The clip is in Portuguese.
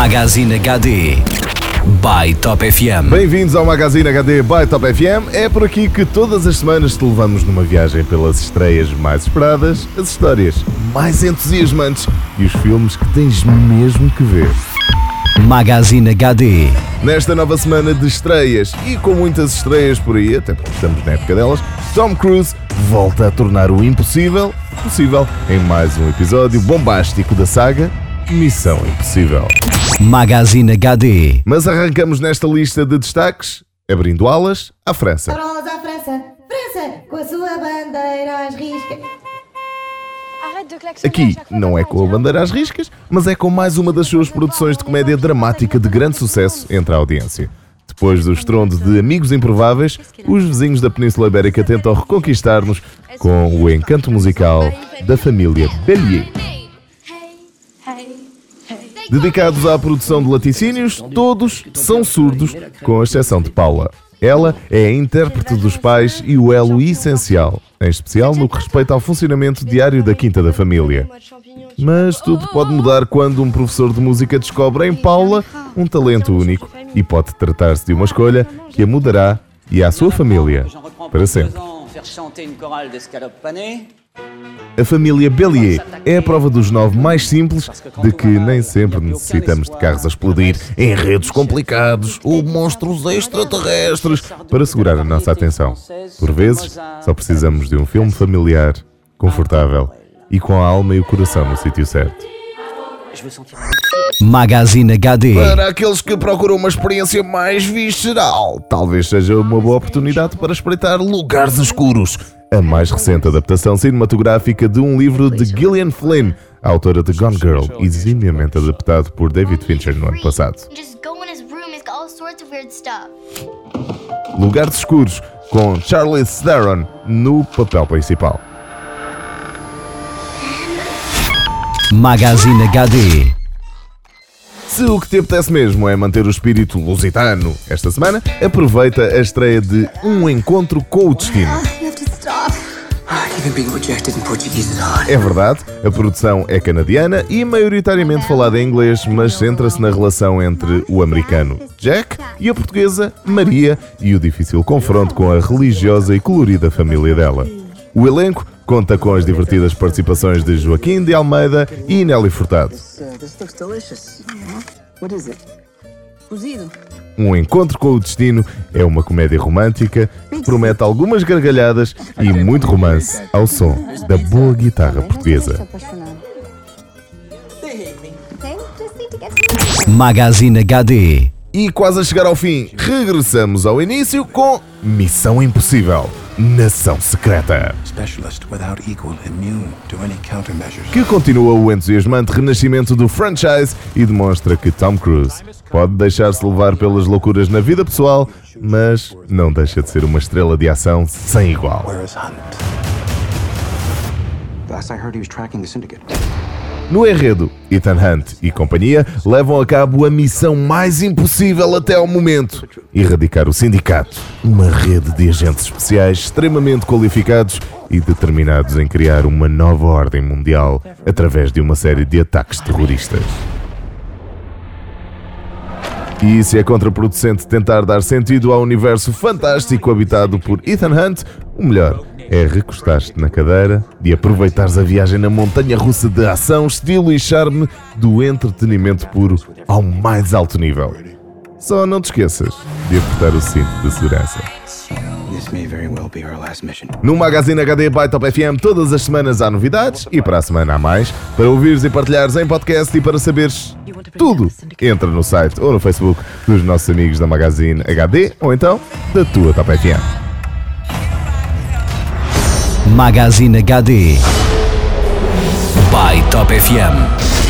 Magazine HD by Top FM. Bem-vindos ao Magazine HD by Top FM. É por aqui que todas as semanas te levamos numa viagem pelas estreias mais esperadas, as histórias mais entusiasmantes e os filmes que tens mesmo que ver. Magazine HD. Nesta nova semana de estreias e com muitas estreias por aí, até porque estamos na época delas, Tom Cruise volta a tornar o impossível possível em mais um episódio bombástico da saga Missão Impossível. Magazine HD. Mas arrancamos nesta lista de destaques abrindo alas à França. Rosa à França, França, com a sua bandeira às riscas. Aqui não é com a bandeira às riscas, mas é com mais uma das suas produções de comédia dramática de grande sucesso entre a audiência. Depois do estrondo de Amigos Improváveis, os vizinhos da Península Ibérica tentam reconquistar-nos com o encanto musical da família Bellier. Dedicados à produção de laticínios, todos são surdos, com exceção de Paula. Ela é a intérprete dos pais e o elo essencial, em especial no que respeita ao funcionamento diário da Quinta da Família. Mas tudo pode mudar quando um professor de música descobre em Paula um talento único e pode tratar-se de uma escolha que a mudará e à sua família para sempre. A família Bellier é a prova dos nove mais simples de que nem sempre necessitamos de carros a explodir, enredos complicados ou monstros extraterrestres para segurar a nossa atenção. Por vezes, só precisamos de um filme familiar, confortável e com a alma e o coração no sítio certo. Magazine HD. Para aqueles que procuram uma experiência mais visceral, talvez seja uma boa oportunidade para espreitar Lugares Escuros, a mais recente adaptação cinematográfica de um livro de Gillian Flynn, autora de Gone Girl, eximiamente adaptado por David Fincher no ano passado. Just go in his room, he's got all sorts of weird stuff. Lugares Escuros, com Charlize Theron no papel principal. Magazine HD. Se o que te apetece mesmo é manter o espírito lusitano esta semana, aproveita a estreia de Um Encontro com o Destino. É verdade, a produção é canadiana e maioritariamente falada em inglês, mas centra-se na relação entre o americano Jack e a portuguesa Maria e o difícil confronto com a religiosa e colorida família dela. O elenco conta com as divertidas participações de Joaquim de Almeida e Nelly Furtado. Cozido. Um Encontro com o Destino é uma comédia romântica que promete algumas gargalhadas e muito romance ao som da boa guitarra portuguesa. Magazine HD. E quase a chegar ao fim, regressamos ao início com Missão Impossível Nação Secreta, Specialist without equal, immune to any countermeasures. que continua o entusiasmante renascimento do franchise e demonstra que Tom Cruise pode deixar-se levar pelas loucuras na vida pessoal, mas não deixa de ser uma estrela de ação sem igual. Where is Hunt? Last I heard, he was tracking the syndicate. No enredo, Ethan Hunt e companhia levam a cabo a missão mais impossível até ao momento: erradicar o sindicato, uma rede de agentes especiais extremamente qualificados e determinados em criar uma nova ordem mundial através de uma série de ataques terroristas. E se é contraproducente tentar dar sentido ao universo fantástico habitado por Ethan Hunt, o melhor é recostar-te na cadeira e aproveitares a viagem na montanha russa de ação, estilo e charme do entretenimento puro ao mais alto nível. Só não te esqueças de apertar o cinto de segurança. No Magazine HD by Top FM todas as semanas há novidades e para a semana há mais. Para ouvires e partilhares em podcast e para saberes tudo, entra no site ou no Facebook dos nossos amigos da Magazine HD ou então da tua Top FM. Magazine HD by Top FM.